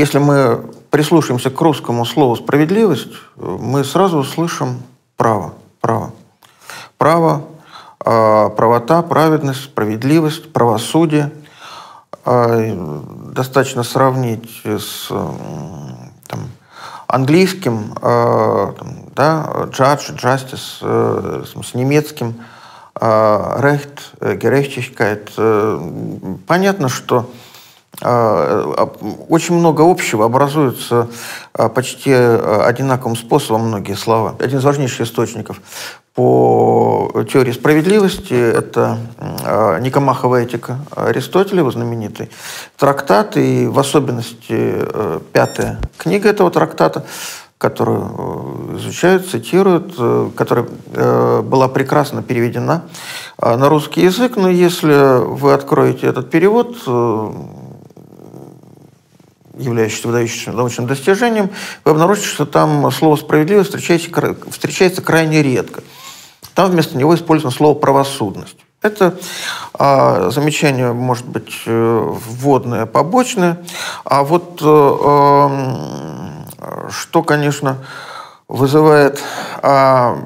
Если мы прислушаемся к русскому слову «справедливость», мы сразу услышим право. Право. Право, а, правота, праведность, справедливость, правосудие. А, достаточно сравнить с там, английским, а, да, judge, justice, э, с немецким recht, gerechtigkeit. Э, понятно, что а, очень много общего образуется а, почти а, одинаковым способом многие слова. Один из важнейших источников по теории справедливости – это Никомахова этика Аристотеля, его знаменитый трактат, и в особенности пятая книга этого трактата, которую изучают, цитируют, которая была прекрасно переведена на русский язык. Но если вы откроете этот перевод, являющийся выдающимся научным достижением, вы обнаружите, что там слово «справедливость» встречается, встречается крайне редко. Там вместо него использовано слово «правосудность». Это а, замечание может быть э, вводное, побочное. А вот э, что, конечно, вызывает а,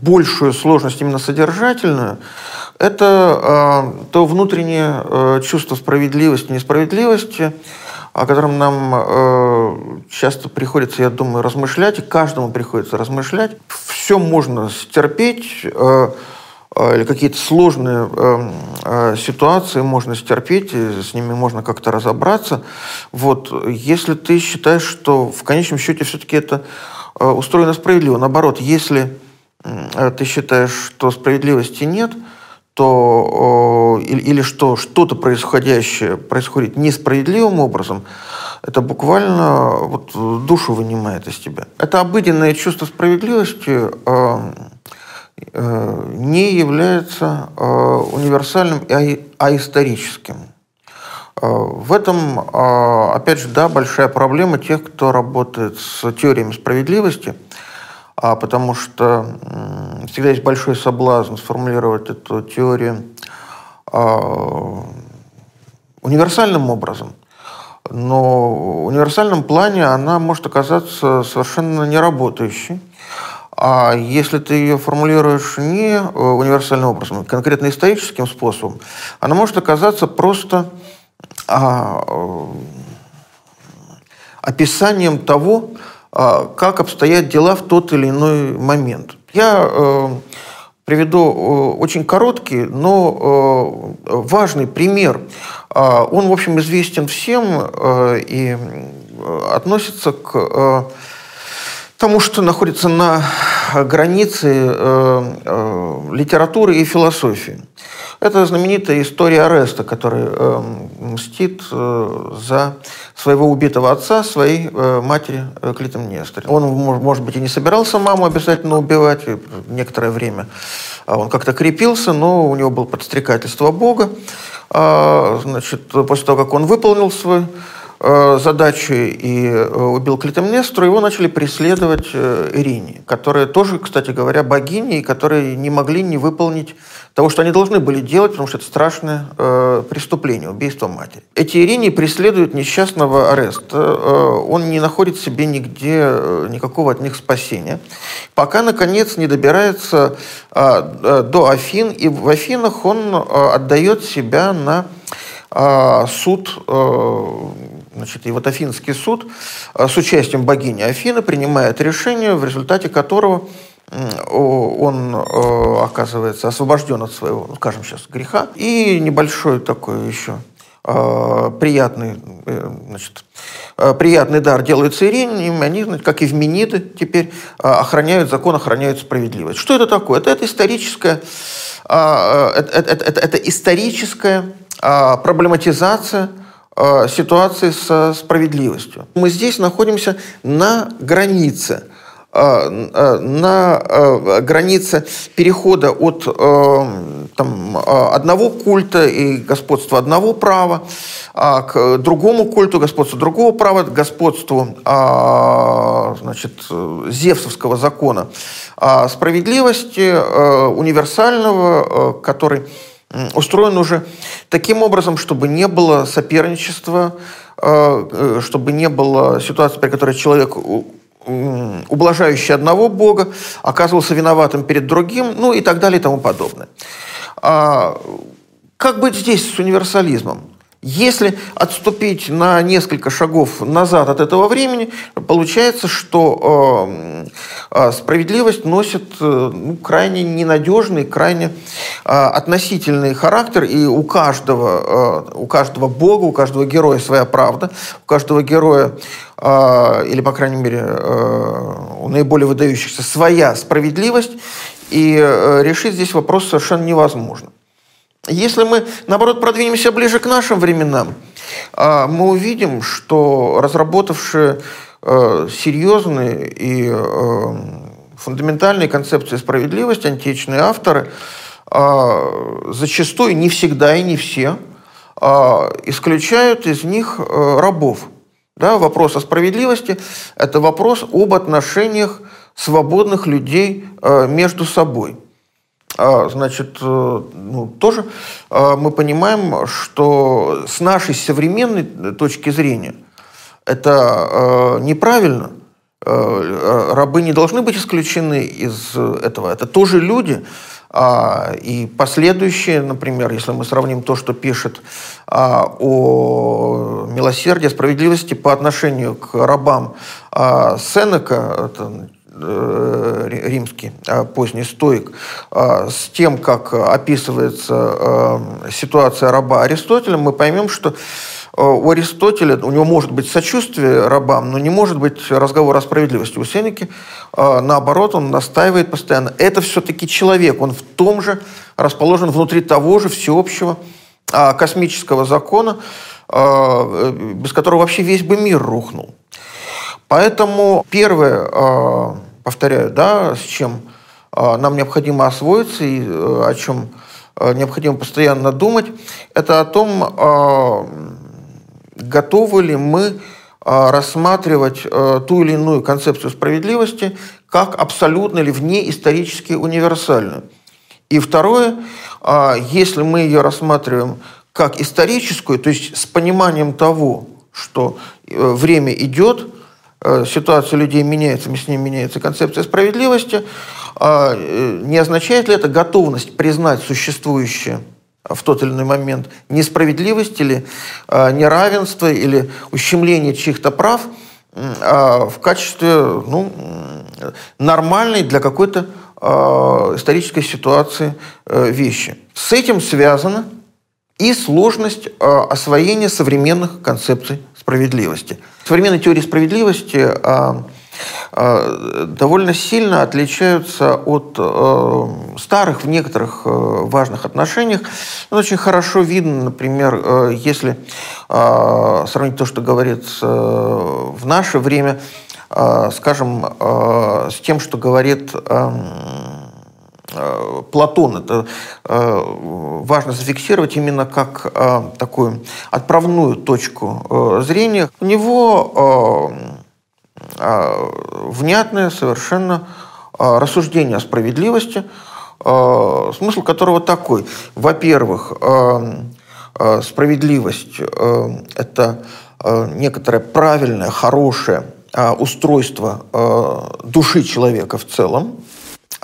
большую сложность именно содержательную, это а, то внутреннее а, чувство справедливости, несправедливости, о котором нам э, часто приходится, я думаю, размышлять, и каждому приходится размышлять. Все можно стерпеть, э, э, или какие-то сложные э, э, ситуации можно стерпеть, с ними можно как-то разобраться. Вот, если ты считаешь, что в конечном счете все-таки это э, устроено справедливо, наоборот, если э, ты считаешь, что справедливости нет – то, или, или что что-то происходящее происходит несправедливым образом, это буквально вот душу вынимает из тебя. Это обыденное чувство справедливости э, э, не является э, универсальным, а, а историческим. В этом, опять же, да, большая проблема тех, кто работает с теориями справедливости – а потому что всегда есть большой соблазн сформулировать эту теорию а, универсальным образом. Но в универсальном плане она может оказаться совершенно неработающей. А если ты ее формулируешь не э, универсальным образом, а конкретно историческим способом, она может оказаться просто а, э, описанием того, а, как обстоят дела в тот или иной момент. Я э, приведу э, очень короткий, но э, важный пример. А, он, в общем, известен всем и относится к тому, что находится на границе литературы и философии. Это знаменитая история ареста, который э, мстит э, за своего убитого отца, своей э, матери э, Клитемнестре. Он, может быть, и не собирался маму обязательно убивать некоторое время. А он как-то крепился, но у него было подстрекательство Бога. А, значит, после того, как он выполнил свой Э, задачи и э, убил Клитемнестру, его начали преследовать э, Ирине, которые тоже, кстати говоря, богини, которые не могли не выполнить того, что они должны были делать, потому что это страшное преступление, убийство матери. Эти Ирине преследуют несчастного ареста. Он не находит себе нигде никакого от них спасения, пока, наконец, не добирается до Афин, и в Афинах он отдает себя на суд Значит, и вот Афинский суд э, с участием богини Афины принимает решение, в результате которого он э, оказывается освобожден от своего, ну, скажем сейчас, греха. И небольшой такой еще э, приятный, значит, приятный дар делается Ирине, они, как и в Мениды, теперь охраняют закон, охраняют справедливость. Что это такое? Это, это историческая, это, это, это, это историческая проблематизация Э, ситуации со справедливостью. Мы здесь находимся на границе на границе перехода от там, одного культа и господства одного права к другому культу, господству другого права, господству значит, Зевсовского закона справедливости, универсального, который устроен уже таким образом, чтобы не было соперничества, э, э, чтобы не было ситуации, при которой человек ублажающий одного бога, оказывался виноватым перед другим, ну и так далее и тому подобное. А как быть здесь с универсализмом? Если отступить на несколько шагов назад от этого времени, получается, что э, э, справедливость носит э, ну, крайне ненадежный, крайне относительный характер, и у каждого, у каждого бога, у каждого героя своя правда, у каждого героя, или, по крайней мере, у наиболее выдающихся своя справедливость, и решить здесь вопрос совершенно невозможно. Если мы, наоборот, продвинемся ближе к нашим временам, а, мы увидим, что разработавшие э, серьезные и э, фундаментальные концепции справедливости античные авторы а, зачастую, не всегда и не все, а, исключают из них э, рабов. Да, вопрос о справедливости – это вопрос об отношениях свободных людей между собой – значит, э, ну, тоже а, мы понимаем, что с нашей современной точки зрения это э, неправильно. Э, рабы не должны быть исключены из этого. Это тоже люди. А, и последующие, например, если мы сравним то, что пишет о милосердии, справедливости по отношению к рабам Сенека, это Э, римский, а, поздний стоик, а, с тем, как описывается а, ситуация раба Аристотеля, мы поймем, что у Аристотеля, у него может быть сочувствие рабам, но не может быть разговор о справедливости. У Сенеки, наоборот, он настаивает постоянно. Это все-таки человек, он в том же расположен внутри того же всеобщего космического закона, без которого вообще весь бы мир рухнул. Поэтому первое, а, повторяю, да, с чем а, нам необходимо освоиться и э, о чем э, необходимо постоянно думать, это о том, а, готовы ли мы рассматривать э, ту или иную концепцию справедливости как абсолютно или вне исторически универсальную. И второе, если мы ее рассматриваем как историческую, то есть с пониманием того, что время идет, ситуация людей меняется, с ним меняется концепция справедливости, а, э, не означает ли это готовность признать существующее в тот или иной момент несправедливость или а, неравенство или ущемление чьих-то прав а, в качестве ну, нормальной для какой-то исторической ситуации э, вещи. С этим связано и сложность освоения современных концепций справедливости. Современные теории справедливости а, а, довольно сильно отличаются от э, старых в некоторых э, важных отношениях. очень хорошо видно, например, э, если а, сравнить то, что говорится в наше время, скажем, с тем, что говорит Э, Платон. Это э, важно зафиксировать именно как э, такую отправную точку зрения. У него внятное совершенно рассуждение о справедливости, смысл которого такой. Во-первых, справедливость – это некоторое правильное, хорошее устройство души человека в целом,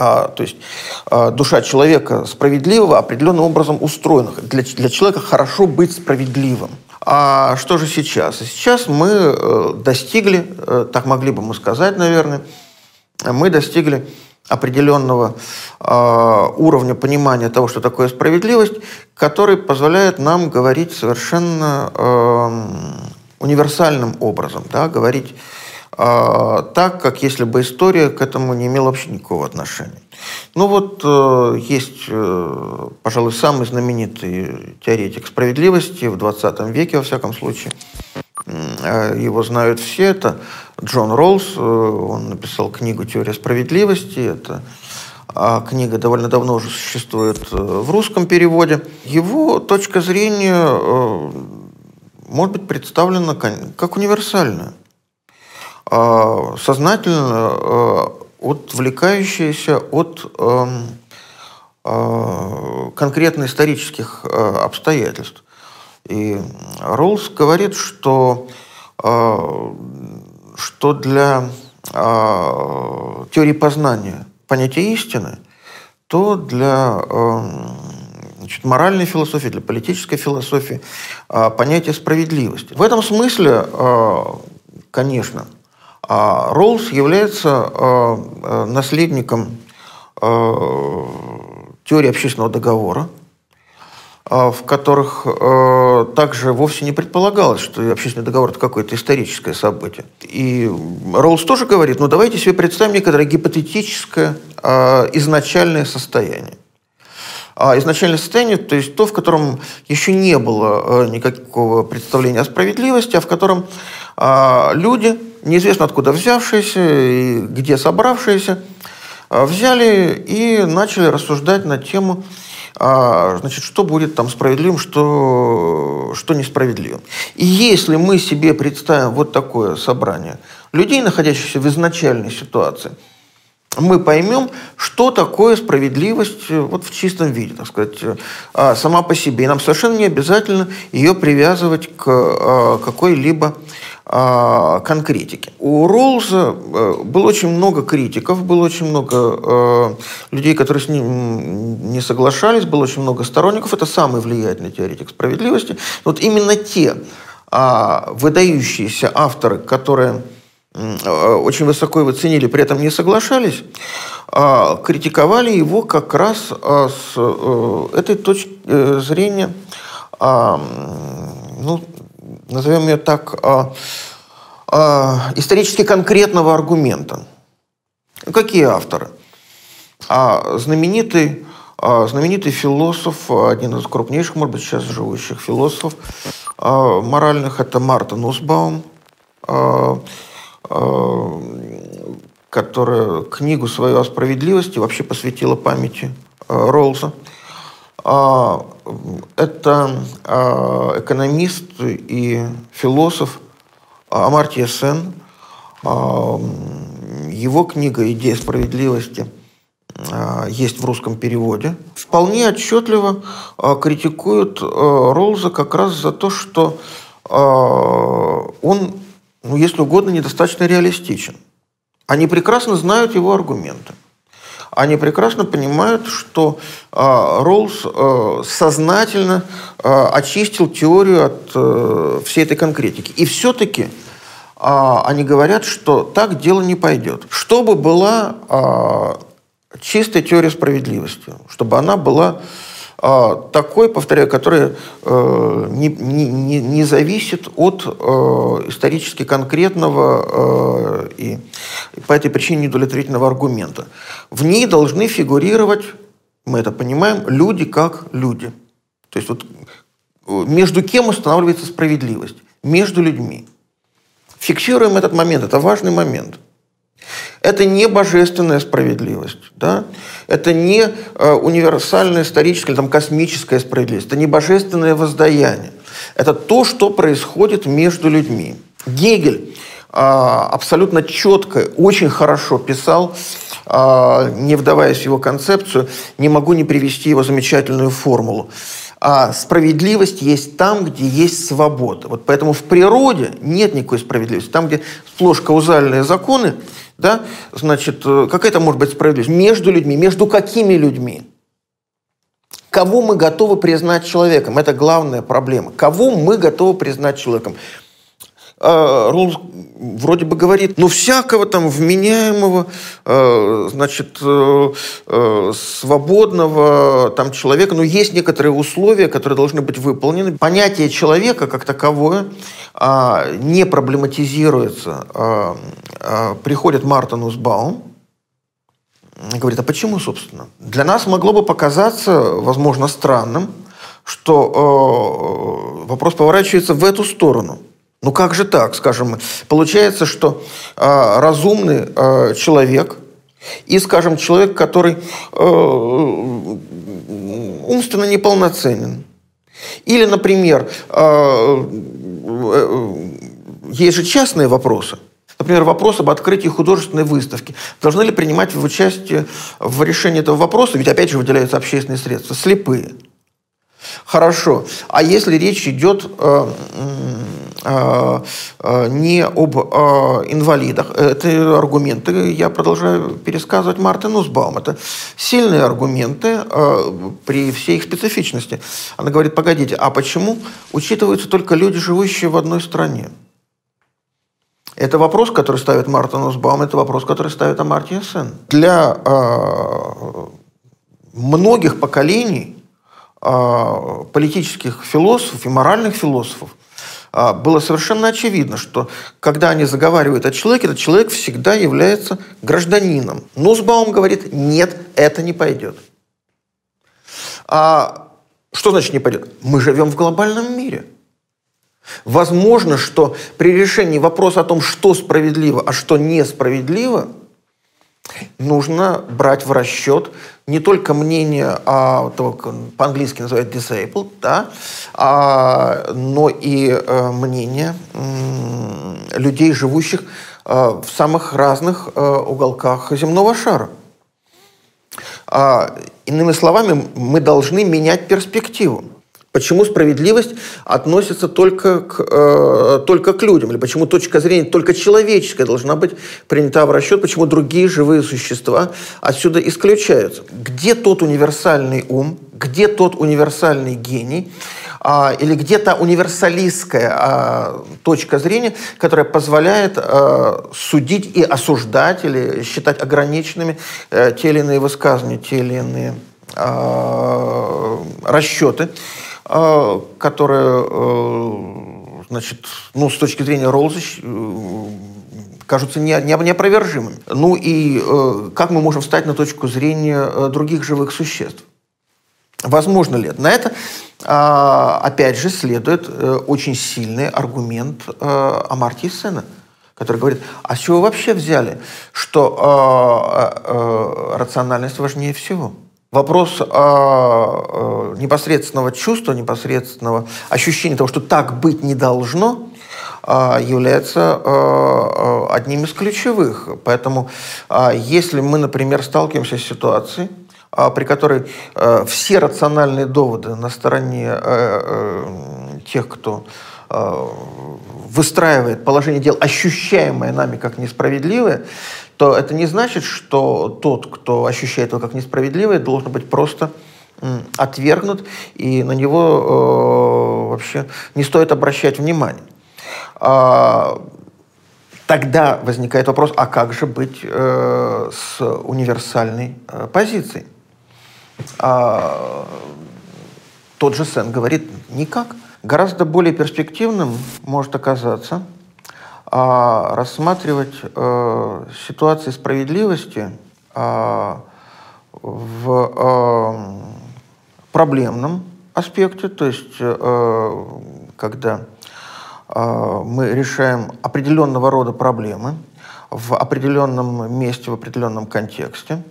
то есть а, душа человека справедливого определенным образом устроена. Для, для человека хорошо быть справедливым. А что же сейчас? Сейчас мы э, достигли, э, так могли бы мы сказать, наверное, мы достигли определенного э, уровня понимания того, что такое справедливость, который позволяет нам говорить совершенно э, универсальным образом, да, говорить а, так, как если бы история к этому не имела вообще никакого отношения. Ну вот э, есть, э, пожалуй, самый знаменитый теоретик справедливости в 20 веке, во всяком случае, Его знают все. Это Джон Роллс. Он написал книгу «Теория справедливости». Это а книга довольно давно уже существует в русском переводе. Его точка зрения может быть представлена как универсальная, сознательно отвлекающаяся от эм, Э, конкретно исторических э, обстоятельств. И Роллс говорит, что, что для теории познания понятия истины, то для значит, моральной философии, для политической философии понятие справедливости. В этом смысле, конечно, Роллс является наследником теории общественного договора, а, в которых также вовсе не предполагалось, что общественный договор – это какое-то историческое событие. И Роуз тоже говорит, ну давайте себе представим некоторое гипотетическое изначальное состояние. А изначальное состояние, то есть то, в котором еще не было никакого представления о справедливости, а в котором люди, неизвестно откуда взявшиеся и где собравшиеся, а, взяли и начали рассуждать на тему, а, значит, что будет там справедливым, что, что несправедливым. И если мы себе представим вот такое собрание людей, находящихся в изначальной ситуации, мы поймем, что такое справедливость вот в чистом виде, так сказать, а, сама по себе. И нам совершенно не обязательно ее привязывать к какой-либо конкретики. У Роллза э, было очень много критиков, было очень много э, людей, которые с ним не соглашались, было очень много сторонников. Это самый влиятельный теоретик справедливости. Вот именно те а, выдающиеся авторы, которые э, очень высоко его ценили, при этом не соглашались, а, критиковали его как раз с этой точки зрения ну, назовем ее так, а, а, исторически конкретного аргумента. Какие авторы? А, знаменитый, знаменитый философ, один из крупнейших, может быть, сейчас живущих философов моральных, это Мартин Нусбаум, а, которая книгу свою о справедливости вообще посвятила памяти а, Роллса. А, это а, экономист и философ Амартия Сен. А, его книга «Идея справедливости» есть в русском переводе. Вполне отчетливо критикуют Ролза как раз за то, что он, ну, если угодно, недостаточно реалистичен. Они прекрасно знают его аргументы они прекрасно понимают, что э, Роллс э, сознательно э, очистил теорию от э, всей этой конкретики. И все-таки э, они говорят, что так дело не пойдет. Чтобы была э, чистая теория справедливости, чтобы она была а, такой, повторяю, который э, не, не, не зависит от э, исторически конкретного э, и по этой причине недовлетворительного аргумента. В ней должны фигурировать, мы это понимаем, люди как люди. То есть вот между кем устанавливается справедливость? Между людьми. Фиксируем этот момент, это важный момент – это не божественная справедливость, да? это не э, универсальная историческая или там, космическая справедливость, это не божественное воздаяние. Это то, что происходит между людьми. Гегель э, абсолютно четко, очень хорошо писал, э, не вдаваясь в его концепцию, не могу не привести его замечательную формулу. А справедливость есть там, где есть свобода. Вот поэтому в природе нет никакой справедливости. Там, где сплошь каузальные законы, да, значит, э, какая это может быть справедливость? Между людьми. Между какими людьми? Кого мы готовы признать человеком? Это главная проблема. Кого мы готовы признать человеком? А, Ролл вроде бы говорит, ну, всякого там вменяемого, э, значит, э, э, свободного там человека, но есть некоторые условия, которые должны быть выполнены. Понятие человека как таковое а, не проблематизируется. А, приходит Мартин Узбаум, говорит, а почему, собственно? Для нас могло бы показаться, возможно, странным, что вопрос поворачивается в эту сторону – Ну как же так, скажем, получается, что э, разумный э, человек и, скажем, человек, который э, умственно неполноценен. Или, например, э, э, есть же частные вопросы. Например, вопрос об открытии художественной выставки. Должны ли принимать в участие в решении этого вопроса, ведь опять же выделяются общественные средства, слепые. Хорошо. А если речь идет э, не об э, инвалидах, это аргументы, я продолжаю пересказывать Мартин Усбаум, это сильные аргументы э, при всей их специфичности. Она говорит, погодите, а почему учитываются только люди, живущие в одной стране? Это вопрос, который ставит Мартин Усбаум, это вопрос, который ставит Амартия Сен. Для э, многих поколений политических философов и моральных философов было совершенно очевидно, что когда они заговаривают о человеке, этот человек всегда является гражданином. Нусбаум говорит, нет, это не пойдет. А что значит не пойдет? Мы живем в глобальном мире. Возможно, что при решении вопроса о том, что справедливо, а что несправедливо – нужно брать в расчет не только мнение, а, по-английски называют disabled, да, а, но и а, мнение людей, живущих а, в самых разных а, уголках земного шара. А, иными словами, мы должны менять перспективу. Почему справедливость относится только к, э, только к людям? Или почему точка зрения только человеческая должна быть принята в расчет? Почему другие живые существа отсюда исключаются? Где тот универсальный ум? Где тот универсальный гений? А, или где то универсалистская а, точка зрения, которая позволяет а, судить и осуждать или считать ограниченными а, те или иные высказывания, те или иные а, расчеты? А, которые, э, значит, ну, с точки зрения Роллза э, кажутся не, не, неопровержимыми. Ну и э, как мы можем встать на точку зрения других живых существ? Возможно ли это? На это, а, опять же, следует очень сильный аргумент Амартии Сена, который говорит, а с чего вы вообще взяли, что рациональность важнее всего? Вопрос а, непосредственного чувства, непосредственного ощущения того, что так быть не должно, а, является а, одним из ключевых. Поэтому если мы, например, сталкиваемся с ситуацией, при которой все рациональные доводы на стороне тех, кто выстраивает положение дел, ощущаемое нами как несправедливое, то это не значит, что тот, кто ощущает его как несправедливое, должен быть просто отвергнут, и на него э, вообще не стоит обращать внимание. А, тогда возникает вопрос, а как же быть э, с универсальной э, позицией? А, тот же Сен говорит, никак. Гораздо более перспективным может оказаться а, рассматривать э, ситуации справедливости э, в э, проблемном аспекте, то есть э, когда э, мы решаем определенного рода проблемы в определенном месте, в определенном контексте.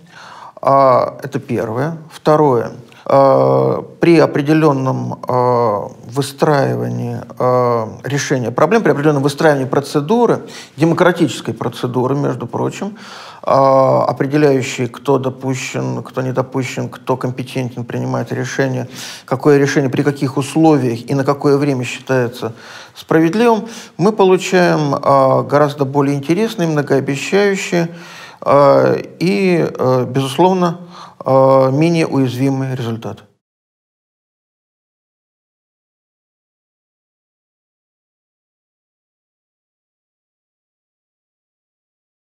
Э, это первое. Второе – при определенном э, выстраивании э, решения проблем, при определенном выстраивании процедуры, демократической процедуры, между прочим, определяющей, кто допущен, кто не допущен, кто компетентен принимать решение, какое решение, при каких условиях и на какое время считается справедливым, мы получаем гораздо более интересные, многообещающие и, безусловно, Э, менее уязвимый результат.